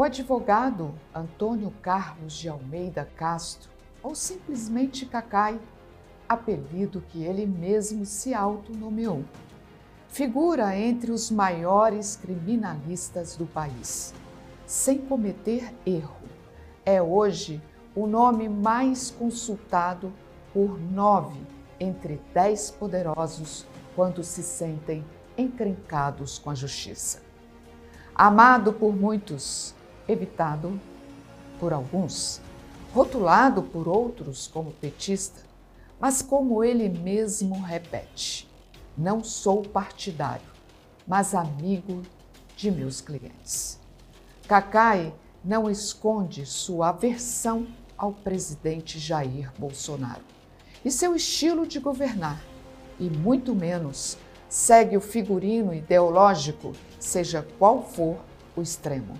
O advogado Antônio Carlos de Almeida Castro, ou simplesmente Cacai, apelido que ele mesmo se autonomeou, figura entre os maiores criminalistas do país, sem cometer erro. É hoje o nome mais consultado por nove entre dez poderosos quando se sentem encrencados com a justiça. Amado por muitos, evitado por alguns, rotulado por outros como petista, mas como ele mesmo repete, não sou partidário, mas amigo de meus clientes. Cacai não esconde sua aversão ao presidente Jair Bolsonaro e seu estilo de governar, e muito menos segue o figurino ideológico, seja qual for o extremo.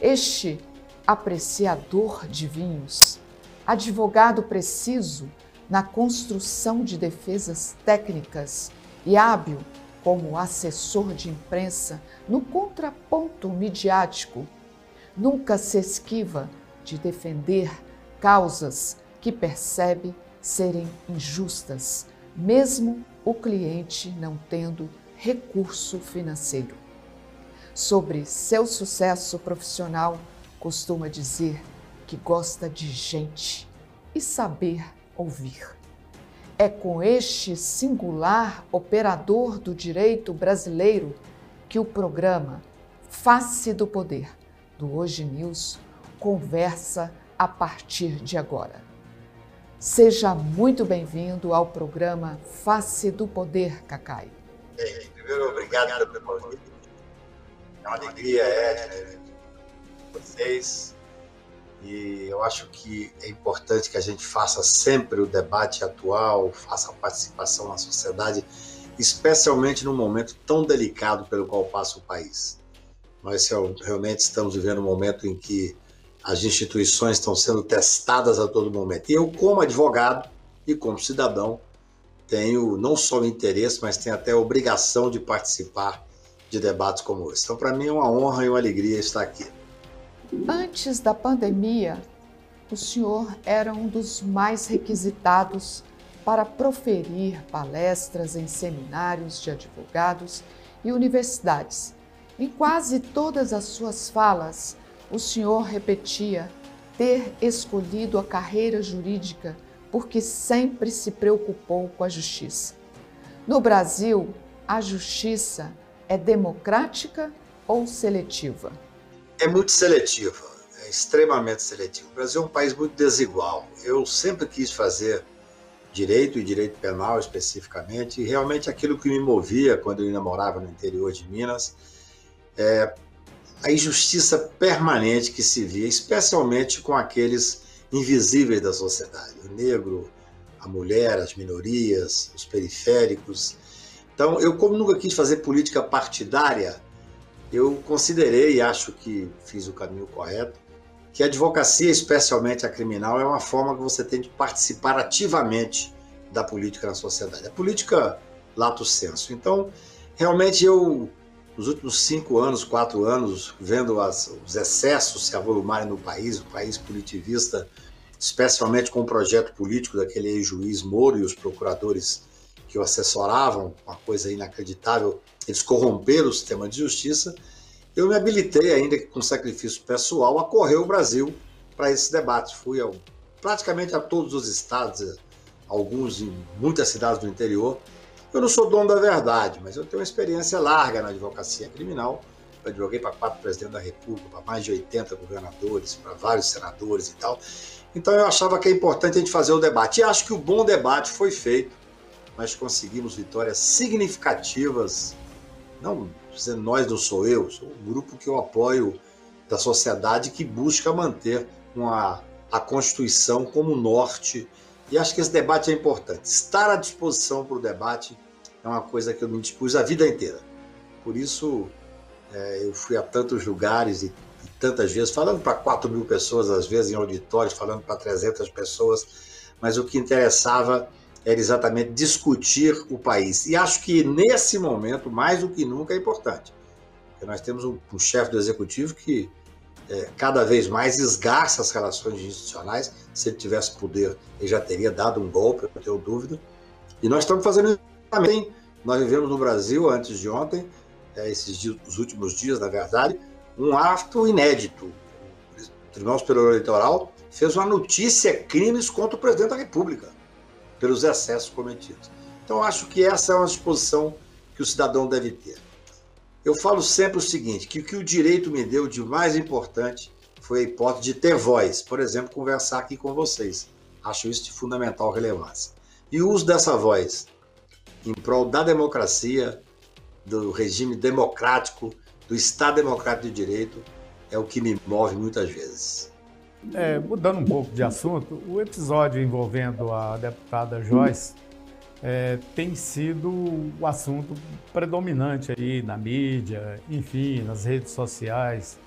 Este apreciador de vinhos, advogado preciso na construção de defesas técnicas e hábil como assessor de imprensa no contraponto midiático, nunca se esquiva de defender causas que percebe serem injustas, mesmo o cliente não tendo recurso financeiro sobre seu sucesso profissional, costuma dizer que gosta de gente e saber ouvir. É com este singular operador do direito brasileiro que o programa Face do Poder do Hoje News conversa a partir de agora. Seja muito bem-vindo ao programa Face do Poder, Cacai. Primeiro, obrigado pelo convite uma alegria, Edna, vocês. E eu acho que é importante que a gente faça sempre o debate atual, faça a participação na sociedade, especialmente num momento tão delicado pelo qual passa o país. Nós realmente estamos vivendo um momento em que as instituições estão sendo testadas a todo momento. E eu, como advogado e como cidadão, tenho não só o interesse, mas tenho até a obrigação de participar de debates como esse. Então, para mim é uma honra e uma alegria estar aqui. Antes da pandemia, o senhor era um dos mais requisitados para proferir palestras em seminários de advogados e universidades. Em quase todas as suas falas, o senhor repetia ter escolhido a carreira jurídica porque sempre se preocupou com a justiça. No Brasil, a justiça é democrática ou seletiva? É muito seletiva, é extremamente seletiva. O Brasil é um país muito desigual. Eu sempre quis fazer direito e direito penal especificamente, e realmente aquilo que me movia quando eu ainda morava no interior de Minas é a injustiça permanente que se via, especialmente com aqueles invisíveis da sociedade, o negro, a mulher, as minorias, os periféricos, então, eu, como nunca quis fazer política partidária, eu considerei e acho que fiz o caminho correto, que a advocacia, especialmente a criminal, é uma forma que você tem de participar ativamente da política na sociedade. A política lato senso. Então, realmente eu, nos últimos cinco anos, quatro anos, vendo as, os excessos se avolumarem no país, o país politivista, especialmente com o projeto político daquele ex-juiz Moro e os procuradores que o assessoravam, uma coisa inacreditável, eles corromperam o sistema de justiça, eu me habilitei, ainda que com sacrifício pessoal, a correr o Brasil para esse debate. Fui ao, praticamente a todos os estados, alguns em muitas cidades do interior. Eu não sou dono da verdade, mas eu tenho uma experiência larga na advocacia criminal. Eu advoguei para quatro presidentes da República, para mais de 80 governadores, para vários senadores e tal. Então eu achava que é importante a gente fazer o debate. E acho que o bom debate foi feito nós conseguimos vitórias significativas. Não dizendo nós não sou eu, sou um grupo que eu apoio da sociedade que busca manter uma, a Constituição como norte. E acho que esse debate é importante. Estar à disposição para o debate é uma coisa que eu me dispus a vida inteira. Por isso, é, eu fui a tantos lugares e, e tantas vezes, falando para 4 mil pessoas, às vezes em auditórios, falando para 300 pessoas, mas o que interessava era exatamente discutir o país. E acho que nesse momento, mais do que nunca, é importante. Porque nós temos um, um chefe do executivo que é, cada vez mais esgarça as relações institucionais. Se ele tivesse poder, ele já teria dado um golpe, não tenho dúvida. E nós estamos fazendo também. Nós vivemos no Brasil, antes de ontem, é, esses dias, os últimos dias, na verdade, um ato inédito. O Tribunal Superior Eleitoral fez uma notícia crimes contra o presidente da República, pelos excessos cometidos. Então, acho que essa é uma disposição que o cidadão deve ter. Eu falo sempre o seguinte, que o que o direito me deu de mais importante foi a hipótese de ter voz, por exemplo, conversar aqui com vocês. Acho isso de fundamental relevância. E o uso dessa voz em prol da democracia, do regime democrático, do Estado democrático de direito, é o que me move muitas vezes. É, mudando um pouco de assunto, o episódio envolvendo a deputada Joyce é, tem sido o assunto predominante aí na mídia, enfim, nas redes sociais.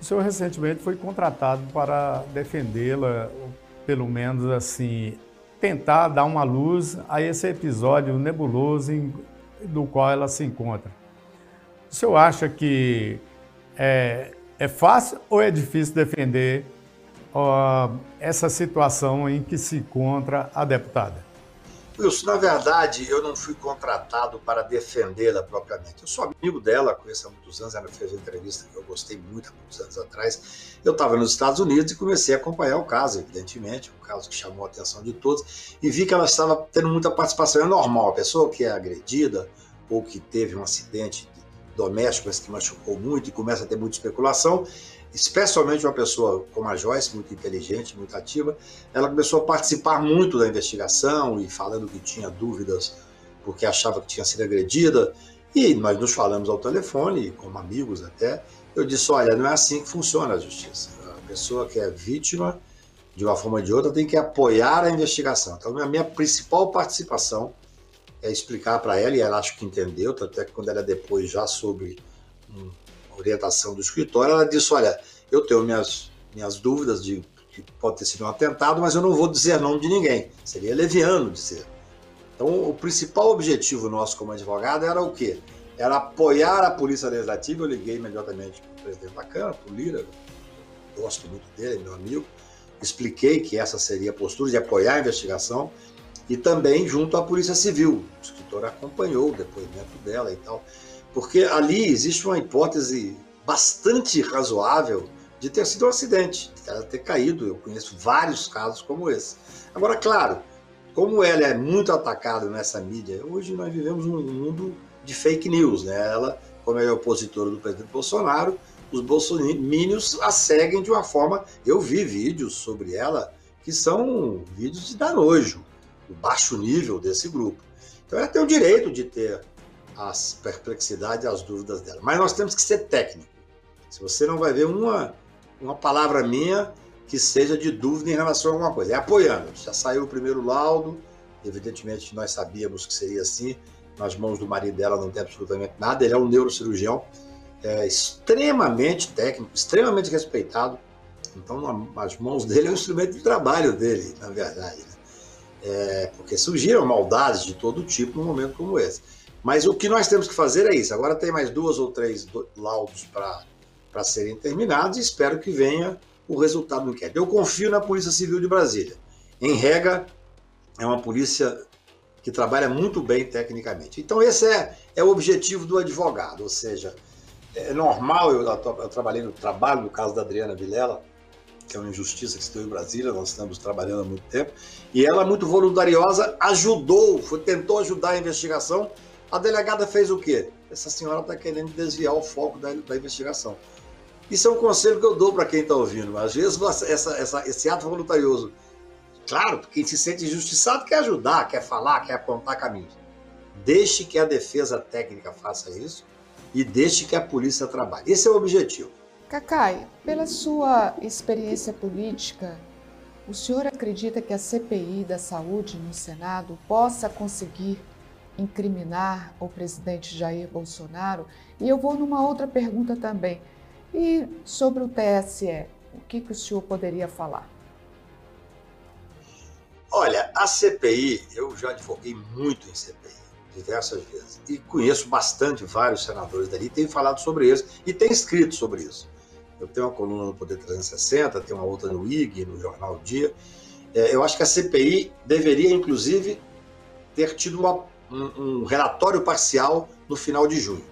O senhor recentemente foi contratado para defendê-la, pelo menos assim, tentar dar uma luz a esse episódio nebuloso em, do qual ela se encontra. O senhor acha que é, é fácil ou é difícil defender uh, essa situação em que se encontra a deputada? Wilson, na verdade, eu não fui contratado para defendê-la propriamente. Eu sou amigo dela, conheço há muitos anos, ela fez uma entrevista que eu gostei muito há muitos anos atrás. Eu estava nos Estados Unidos e comecei a acompanhar o caso, evidentemente, um caso que chamou a atenção de todos, e vi que ela estava tendo muita participação. É normal, a pessoa que é agredida ou que teve um acidente doméstico, que machucou muito e começa a ter muita especulação, especialmente uma pessoa como a Joyce, muito inteligente, muito ativa, ela começou a participar muito da investigação e falando que tinha dúvidas porque achava que tinha sido agredida. E nós nos falamos ao telefone, como amigos até. Eu disse: olha, não é assim que funciona a justiça. A pessoa que é vítima, de uma forma ou de outra, tem que apoiar a investigação. Então, a minha principal participação é explicar para ela, e ela acho que entendeu, até que quando ela depois já sobre um orientação do escritório, ela disse: Olha, eu tenho minhas, minhas dúvidas de que pode ter sido um atentado, mas eu não vou dizer nome de ninguém. Seria leviano dizer. Então, o principal objetivo nosso como advogado era o quê? Era apoiar a Polícia Legislativa. Eu liguei imediatamente para o presidente da Câmara, para o Lira, gosto muito dele, meu amigo. Expliquei que essa seria a postura de apoiar a investigação e também junto à Polícia Civil. O escritor acompanhou o depoimento dela e tal porque ali existe uma hipótese bastante razoável de ter sido um acidente, de ela ter caído. Eu conheço vários casos como esse. Agora, claro, como ela é muito atacada nessa mídia, hoje nós vivemos num mundo de fake news, né? Ela, como é opositora do presidente Bolsonaro, os bolsominions a seguem de uma forma. Eu vi vídeos sobre ela que são vídeos de dar nojo, o baixo nível desse grupo. Então ela tem o direito de ter as perplexidades e as dúvidas dela. Mas nós temos que ser técnico. Se você não vai ver uma, uma palavra minha que seja de dúvida em relação a alguma coisa, é apoiando. Já saiu o primeiro laudo, evidentemente nós sabíamos que seria assim, nas mãos do marido dela não tem absolutamente nada, ele é um neurocirurgião é, extremamente técnico, extremamente respeitado, então nas mãos dele é um instrumento de trabalho dele, na verdade. Né? É, porque surgiram maldades de todo tipo num momento como esse. Mas o que nós temos que fazer é isso. Agora tem mais duas ou três laudos para serem terminados e espero que venha o resultado do inquérito. Eu confio na Polícia Civil de Brasília. Em regra, é uma polícia que trabalha muito bem tecnicamente. Então, esse é, é o objetivo do advogado, ou seja, é normal, eu, eu trabalhei no trabalho no caso da Adriana Vilela, que é uma injustiça que se deu em Brasília, nós estamos trabalhando há muito tempo, e ela, muito voluntariosa, ajudou, foi, tentou ajudar a investigação a delegada fez o quê? Essa senhora está querendo desviar o foco da, da, investigação. Isso é um conselho que eu dou para quem está ouvindo. Às vezes, essa, essa, esse ato voluntarioso, claro, quem se sente injustiçado quer ajudar, quer falar, quer apontar caminhos. Deixe que a defesa técnica faça isso e deixe que a polícia trabalhe. Esse é o objetivo. Cacai, pela sua experiência política, o senhor acredita que a CPI da saúde no Senado possa conseguir incriminar o presidente Jair Bolsonaro. E eu vou numa outra pergunta também. E sobre o TSE, o que, que o senhor poderia falar? Olha, a CPI, eu já advoguei muito em CPI, diversas vezes, e conheço bastante vários senadores dali, tenho falado sobre isso e tenho escrito sobre isso. Eu tenho uma coluna no Poder 360, tenho uma outra no IG, no Jornal Dia. É, eu acho que a CPI deveria, inclusive, ter tido uma, um, um relatório parcial no final de junho.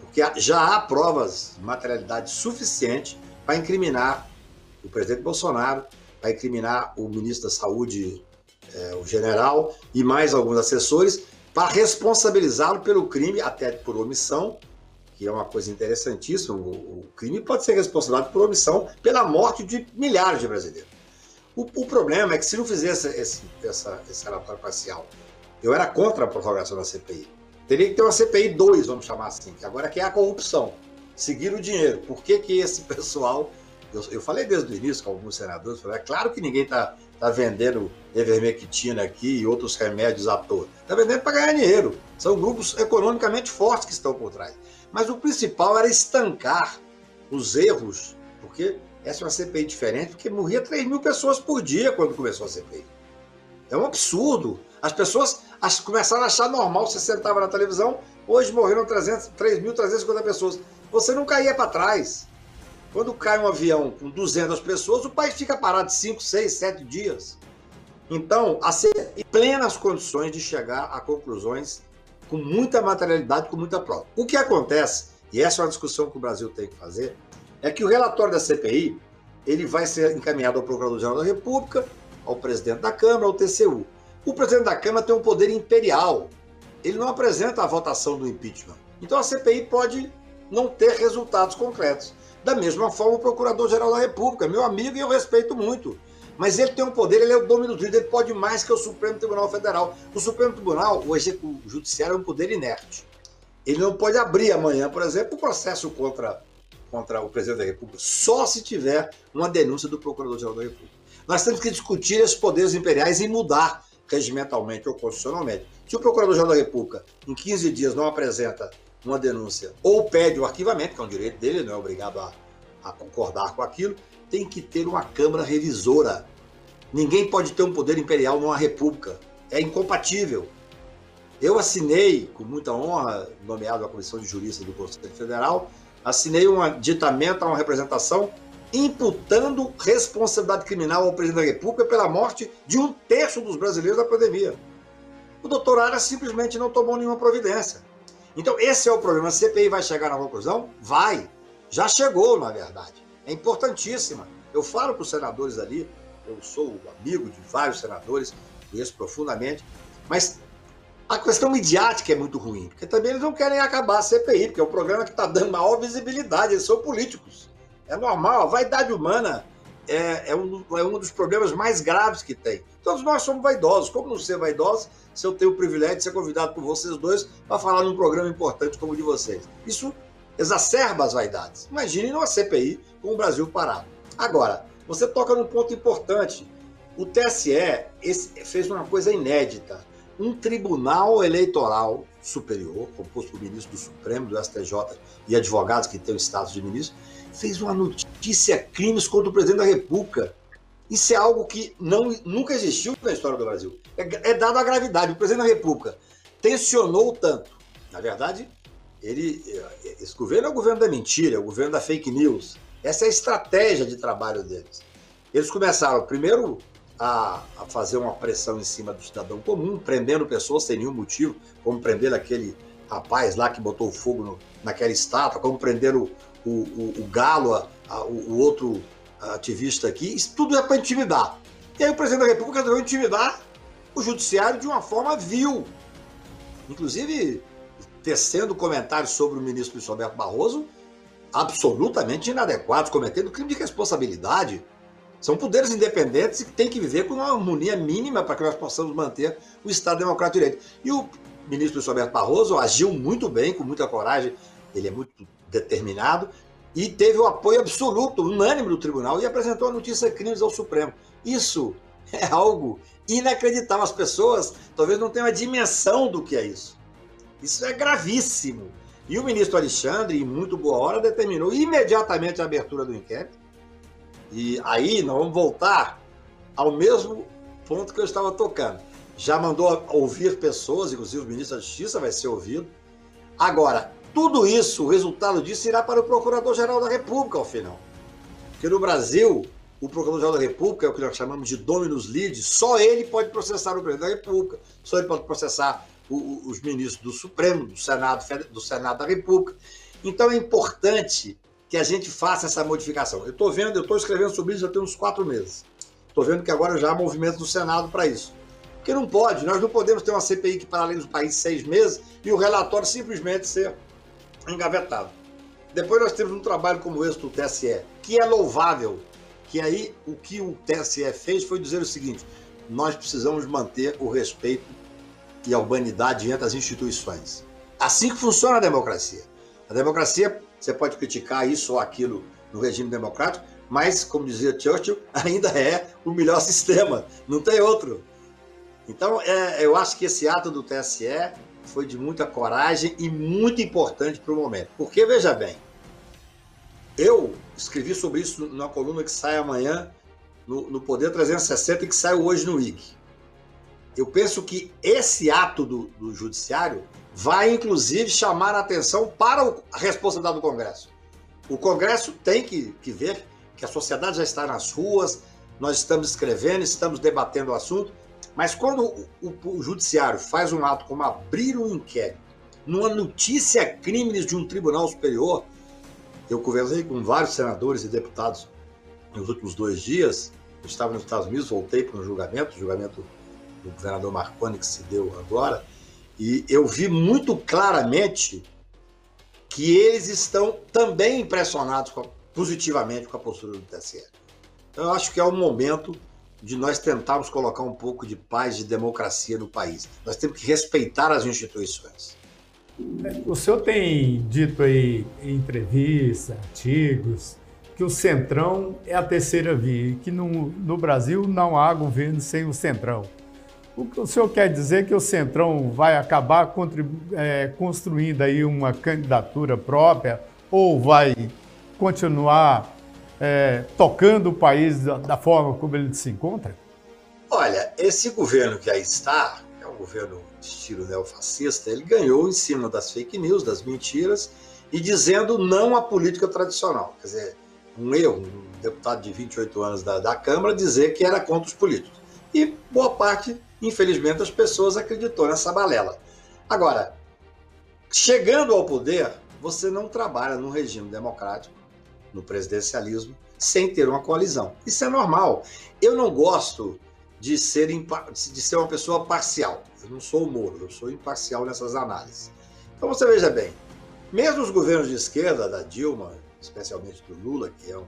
Porque já há provas de materialidade suficiente para incriminar o presidente Bolsonaro, para incriminar o ministro da Saúde, é, o general, e mais alguns assessores, para responsabilizá-lo pelo crime, até por omissão, que é uma coisa interessantíssima. O, o crime pode ser responsabilizado por omissão pela morte de milhares de brasileiros. O, o problema é que se não fizesse esse, essa, esse relatório parcial, eu era contra a prorrogação da CPI. Teria que ter uma CPI 2, vamos chamar assim, que agora que é a corrupção. Seguir o dinheiro. Por que, que esse pessoal. Eu, eu falei desde o início com alguns senadores, falei, é claro que ninguém está tá vendendo Evermectina aqui e outros remédios à toa. Está vendendo para ganhar dinheiro. São grupos economicamente fortes que estão por trás. Mas o principal era estancar os erros, porque essa é uma CPI diferente, porque morria 3 mil pessoas por dia quando começou a CPI. É um absurdo. As pessoas começaram a achar normal, você sentava na televisão, hoje morreram 3.350 pessoas. Você não caía para trás. Quando cai um avião com 200 pessoas, o país fica parado 5, 6, 7 dias. Então, a CPI plenas condições de chegar a conclusões com muita materialidade, com muita prova. O que acontece, e essa é uma discussão que o Brasil tem que fazer, é que o relatório da CPI ele vai ser encaminhado ao Procurador-Geral da República, ao presidente da Câmara, ao TCU. O presidente da Câmara tem um poder imperial. Ele não apresenta a votação do impeachment. Então a CPI pode não ter resultados concretos. Da mesma forma, o Procurador-Geral da República, meu amigo e eu respeito muito. Mas ele tem um poder, ele é o dono do juiz, ele pode mais que o Supremo Tribunal Federal. O Supremo Tribunal, o, o Judiciário, é um poder inerte. Ele não pode abrir amanhã, por exemplo, o processo contra, contra o presidente da República, só se tiver uma denúncia do Procurador-Geral da República. Nós temos que discutir esses poderes imperiais e mudar regimentalmente ou constitucionalmente. Se o Procurador-Geral da República, em 15 dias, não apresenta uma denúncia ou pede o arquivamento, que é um direito dele, não é obrigado a, a concordar com aquilo, tem que ter uma Câmara revisora. Ninguém pode ter um poder imperial numa república. É incompatível. Eu assinei, com muita honra, nomeado à Comissão de Juristas do Conselho Federal, assinei um aditamento a uma representação imputando responsabilidade criminal ao presidente da República pela morte de um terço dos brasileiros da pandemia. O doutor Ara simplesmente não tomou nenhuma providência. Então, esse é o problema. A CPI vai chegar na conclusão? Vai. Já chegou, na verdade é importantíssima. Eu falo para os senadores ali, eu sou amigo de vários senadores, conheço profundamente, mas a questão midiática é muito ruim, porque também eles não querem acabar a CPI, porque é um programa que está dando maior visibilidade, eles são políticos. É normal, a vaidade humana é, é, um, é um dos problemas mais graves que tem. Todos nós somos vaidosos. Como não ser vaidosos se eu tenho o privilégio de ser convidado por vocês dois para falar num programa importante como o de vocês? Isso exacerba as vaidades. Imagine numa CPI com o Brasil parado. Agora, você toca num ponto importante. O TSE fez uma coisa inédita. Um tribunal eleitoral superior, composto por ministro do Supremo, do STJ e advogados que têm o status de ministro, fez uma notícia crimes contra o presidente da República. Isso é algo que não, nunca existiu na história do Brasil. É, é dado a gravidade. O presidente da República tensionou tanto. Na verdade, ele, esse governo é o governo da mentira, é o governo da fake news. Essa é a estratégia de trabalho deles. Eles começaram primeiro a, a fazer uma pressão em cima do cidadão comum, prendendo pessoas sem nenhum motivo, como prender aquele rapaz lá que botou fogo no, naquela estátua, como prender o, o, o, o Galo, a, a, o, outro ativista aqui. Isso tudo é para intimidar. E aí o presidente da República resolveu intimidar o judiciário de uma forma vil. Inclusive, tecendo comentários sobre o ministro Luiz Roberto Barroso absolutamente inadequados, cometendo crime de responsabilidade. São poderes independentes que têm que viver com uma harmonia mínima para que nós possamos manter o Estado Democrático de Direito. E o ministro Luiz Roberto Barroso agiu muito bem, com muita coragem, ele é muito determinado, e teve o apoio absoluto, unânime do tribunal, e apresentou a notícia crimes ao Supremo. Isso é algo inacreditável. As pessoas talvez não tenham a dimensão do que é isso. Isso é gravíssimo. E o ministro Alexandre, em muito boa hora, determinou imediatamente a abertura do inquérito. E aí nós vamos voltar ao mesmo ponto que eu estava tocando. Já mandou ouvir pessoas, inclusive o ministro da Justiça vai ser ouvido. Agora, tudo isso, o resultado disso irá para o Procurador-Geral da República ao final. Porque no Brasil, o Procurador-Geral da República, é o que nós chamamos de dominus lide, só ele pode processar o presidente da República, só ele pode processar os ministros do Supremo, do Senado, do Senado da República. Então é importante que a gente faça essa modificação. Eu estou vendo, eu estou escrevendo sobre isso já tem uns quatro meses. Estou vendo que agora já há movimento do Senado para isso. Porque não pode, nós não podemos ter uma CPI que paralisa o país seis meses e o relatório simplesmente ser engavetado. Depois nós temos um trabalho como esse do TSE, que é louvável, que aí o que o TSE fez foi dizer o seguinte: nós precisamos manter o respeito e a urbanidade entre as instituições. Assim que funciona a democracia. A democracia, você pode criticar isso ou aquilo no regime democrático, mas, como dizia Churchill, ainda é o melhor sistema, não tem outro. Então, é, eu acho que esse ato do TSE foi de muita coragem e muito importante para o momento. Porque, veja bem, eu escrevi sobre isso numa coluna que sai amanhã no, no Poder 360 e que sai hoje no IG. Eu penso que esse ato do, do Judiciário vai, inclusive, chamar a atenção para a responsabilidade do Congresso. O Congresso tem que, que ver que a sociedade já está nas ruas, nós estamos escrevendo, estamos debatendo o assunto, mas quando o, o, o judiciário faz um ato como abrir um inquérito numa notícia crimes de um tribunal superior, eu conversei com vários senadores e deputados nos últimos dois dias. Eu estava nos Estados Unidos, voltei para um julgamento, o julgamento do governador Marconi que se deu agora, e eu vi muito claramente que eles estão também impressionados com a, positivamente com a postura do TSE. Então, eu acho que é o momento de nós tentarmos colocar um pouco de paz e democracia no país. Nós temos que respeitar as instituições. O senhor tem dito aí em entrevistas, artigos, que o Centrão é a terceira via que no, no Brasil não há governo sem o Centrão. O que o senhor quer dizer que o Centrão vai acabar é, construindo aí uma candidatura própria ou vai continuar é, tocando o país da, da, forma como ele se encontra? Olha, esse governo que aí está, é um governo de estilo neofascista, ele ganhou em cima das fake news, das mentiras, e dizendo não à política tradicional. Quer dizer, um erro, um deputado de 28 anos da, da Câmara dizer que era contra os políticos. E boa parte, infelizmente, das pessoas acreditou nessa balela. Agora, chegando ao poder, você não trabalha num regime democrático no presidencialismo sem ter uma coalizão. Isso é normal. Eu não gosto de ser, de ser uma pessoa parcial. Eu não sou o Moro, eu sou imparcial nessas análises. Então você veja bem, mesmo os governos de esquerda, da Dilma, especialmente do Lula, que é um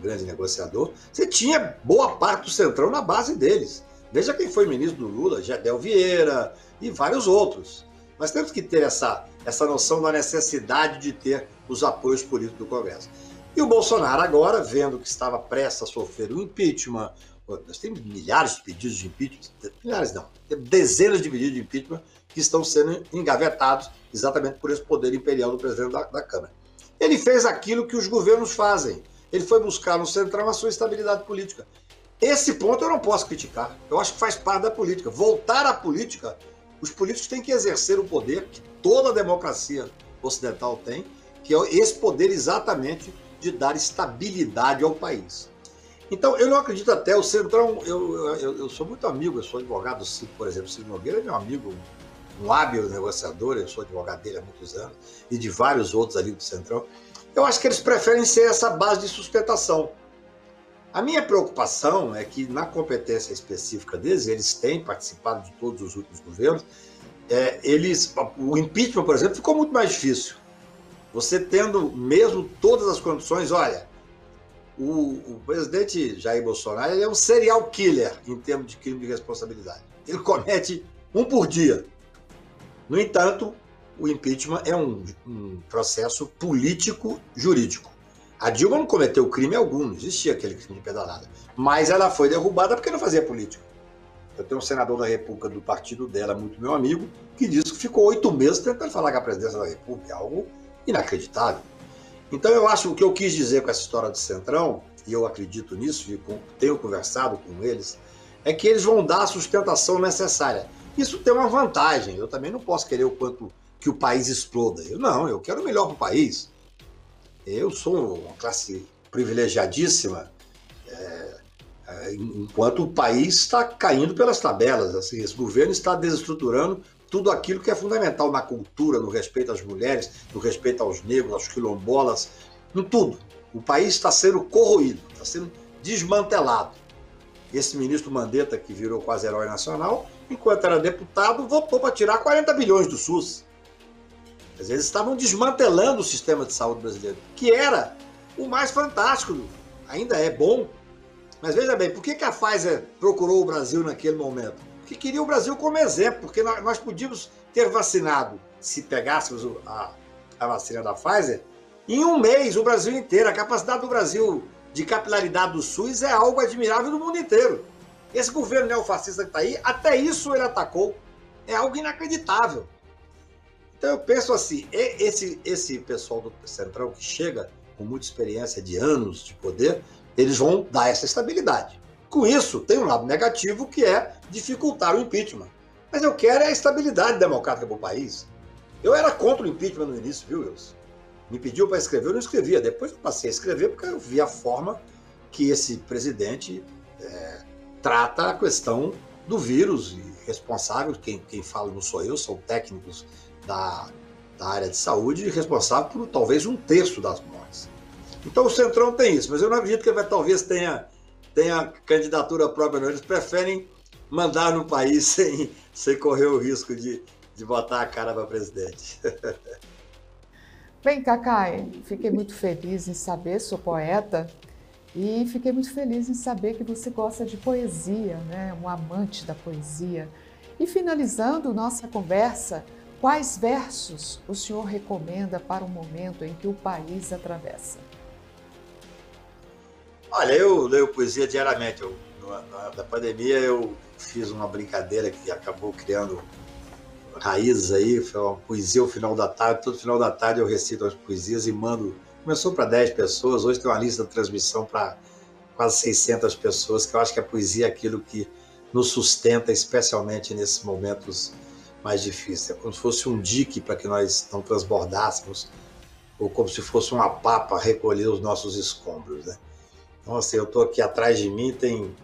grande negociador, você tinha boa parte do centrão na base deles. Veja quem foi ministro do Lula, Gedel Vieira e vários outros. Nós temos que ter essa, essa noção da necessidade de ter os apoios políticos do Congresso. E o Bolsonaro, agora, vendo que estava prestes a sofrer um impeachment, nós temos milhares de pedidos de impeachment, milhares não, dezenas de pedidos de impeachment que estão sendo engavetados exatamente por esse poder imperial do presidente da, da Câmara. Ele fez aquilo que os governos fazem. Ele foi buscar no Centrão a sua estabilidade política. Esse ponto eu não posso criticar. Eu acho que faz parte da política. Voltar à política, os políticos têm que exercer o poder que toda democracia ocidental tem, que é esse poder exatamente de dar estabilidade ao país. Então, eu não acredito até, o Centrão, eu, eu, eu sou muito amigo, eu sou advogado do por exemplo, Cid Nogueira é meu amigo, um hábil negociador, eu sou advogado dele há muitos anos, e de vários outros ali do Centrão. Eu acho que eles preferem ser essa base de sustentação. A minha preocupação é que, na competência específica deles, eles têm participado de todos os últimos governos, é, eles, o impeachment, por exemplo, ficou muito mais difícil. Você tendo mesmo todas as condições, olha, o, o presidente Jair Bolsonaro é um serial killer em termos de crime de responsabilidade. Ele comete um por dia. No entanto, o impeachment é um, um processo político-jurídico. A Dilma não cometeu crime algum, não existia aquele crime de pedalada. Mas ela foi derrubada porque não fazia política. Eu tenho um senador da República do partido dela, muito meu amigo, que disse que ficou oito meses tentando falar com a presidência da República. Algo inacreditável. Então eu acho o que eu quis dizer com essa história do Centrão, e eu acredito nisso, e tenho conversado com eles, é que eles vão dar a sustentação necessária. Isso tem uma vantagem. Eu também não posso querer o quanto que o país exploda. Eu não, eu quero o melhor para o país. Eu sou uma classe privilegiadíssima, é, é, enquanto o país está caindo pelas tabelas. Assim, esse governo está desestruturando tudo aquilo que é fundamental na cultura, no respeito às mulheres, no respeito aos negros, aos quilombolas, no tudo. O país está sendo corroído, está sendo desmantelado. Esse ministro Mandetta, que virou quase herói nacional, enquanto era deputado, votou para tirar 40 bilhões do SUS. Dizer, eles estavam desmantelando o sistema de saúde brasileiro, que era o mais fantástico, ainda é bom. Mas veja bem, por que, que a Pfizer procurou o Brasil naquele momento? Porque queria o Brasil como exemplo, porque nós podíamos ter vacinado, se pegássemos a, a vacina da Pfizer, em um mês o Brasil inteiro. A capacidade do Brasil de capilaridade do SUS é algo admirável no mundo inteiro. Esse governo neofascista que está aí, até isso ele atacou. É algo inacreditável. Então eu penso assim, esse, esse pessoal do Centrão que chega com muita experiência de anos de poder, eles vão dar essa estabilidade. Com isso, tem um lado negativo que é dificultar o impeachment. Mas eu quero é a estabilidade democrática para o país. Eu era contra o impeachment no início, viu, Wilson? Me pediu para escrever, eu não escrevia. Depois eu passei a escrever porque eu vi a forma que esse presidente é, trata a questão do vírus e responsável, quem, quem fala não sou eu, são técnicos da, da área de saúde responsável por talvez um terço das mortes. Então o Centrão tem isso, mas eu não acredito que vai, talvez tenha, tenha candidatura própria, não. Eles preferem mandar no país sem, sem correr o risco de, de botar a cara para presidente. Bem, Cacai, fiquei muito feliz em saber, sou poeta, e fiquei muito feliz em saber que você gosta de poesia, né? um amante da poesia. E finalizando nossa conversa, Quais versos o senhor recomenda para o momento em que o país atravessa? Olha, eu leio poesia diariamente. Eu, na, na pandemia eu fiz uma brincadeira que acabou criando raízes aí, foi uma poesia ao final da tarde. Todo final da tarde eu recito as poesias e mando. Começou para 10 pessoas, hoje tem uma lista de transmissão para quase 600 pessoas, que eu acho que a poesia é aquilo que nos sustenta, especialmente nesses momentos mais difícil. É como se fosse um dique para que nós não transbordássemos, ou como se fosse uma papa recolher os nossos escombros. Né? Então, assim, eu estou aqui atrás de mim, tem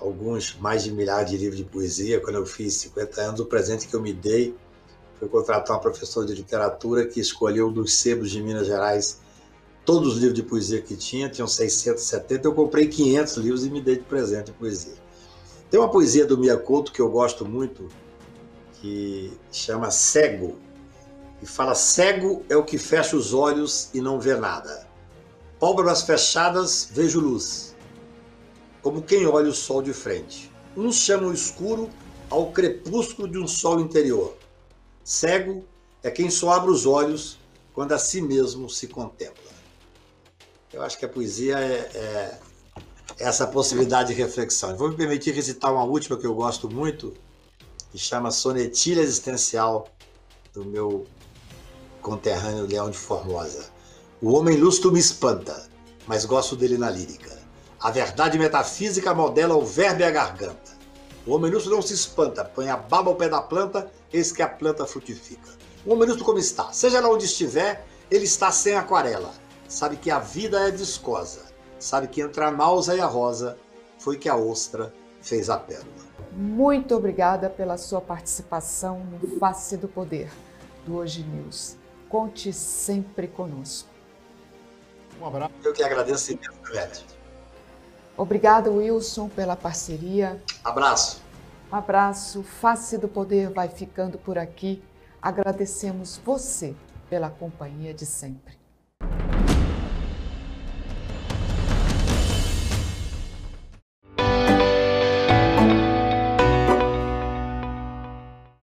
alguns, mais de milhares de livros de poesia. Quando eu fiz 50 anos, o presente que eu me dei foi contratar uma professora de literatura que escolheu dos sebos de Minas Gerais todos os livros de poesia que tinha, tinham 670, eu comprei 500 livros e me dei de presente de poesia. Tem uma poesia do Mia Couto que eu gosto muito, que chama Cego, e fala: Cego é o que fecha os olhos e não vê nada. Pálpebras fechadas, vejo luz, como quem olha o sol de frente. Uns chamam o escuro ao crepúsculo de um sol interior. Cego é quem só abre os olhos quando a si mesmo se contempla. Eu acho que a poesia é, é essa possibilidade de reflexão. vou me permitir recitar uma última que eu gosto muito, que chama Sonetilha Existencial, do meu conterrâneo Leão de Formosa. O homem lustro me espanta, mas gosto dele na lírica. A verdade metafísica modela o verbo e a garganta. O homem lustro não se espanta, põe a baba ao pé da planta, eis que a planta frutifica. O homem lustro como está? Seja lá onde estiver, ele está sem aquarela. Sabe que a vida é viscosa. Sabe que entre a náusea e a rosa foi que a ostra fez a pérola. Muito obrigada pela sua participação no Face do Poder do Hoje News. Conte sempre conosco. Um abraço. Eu que agradeço imensamente. Obrigada, Wilson, pela parceria. Abraço. Um abraço. Face do Poder vai ficando por aqui. Agradecemos você pela companhia de sempre.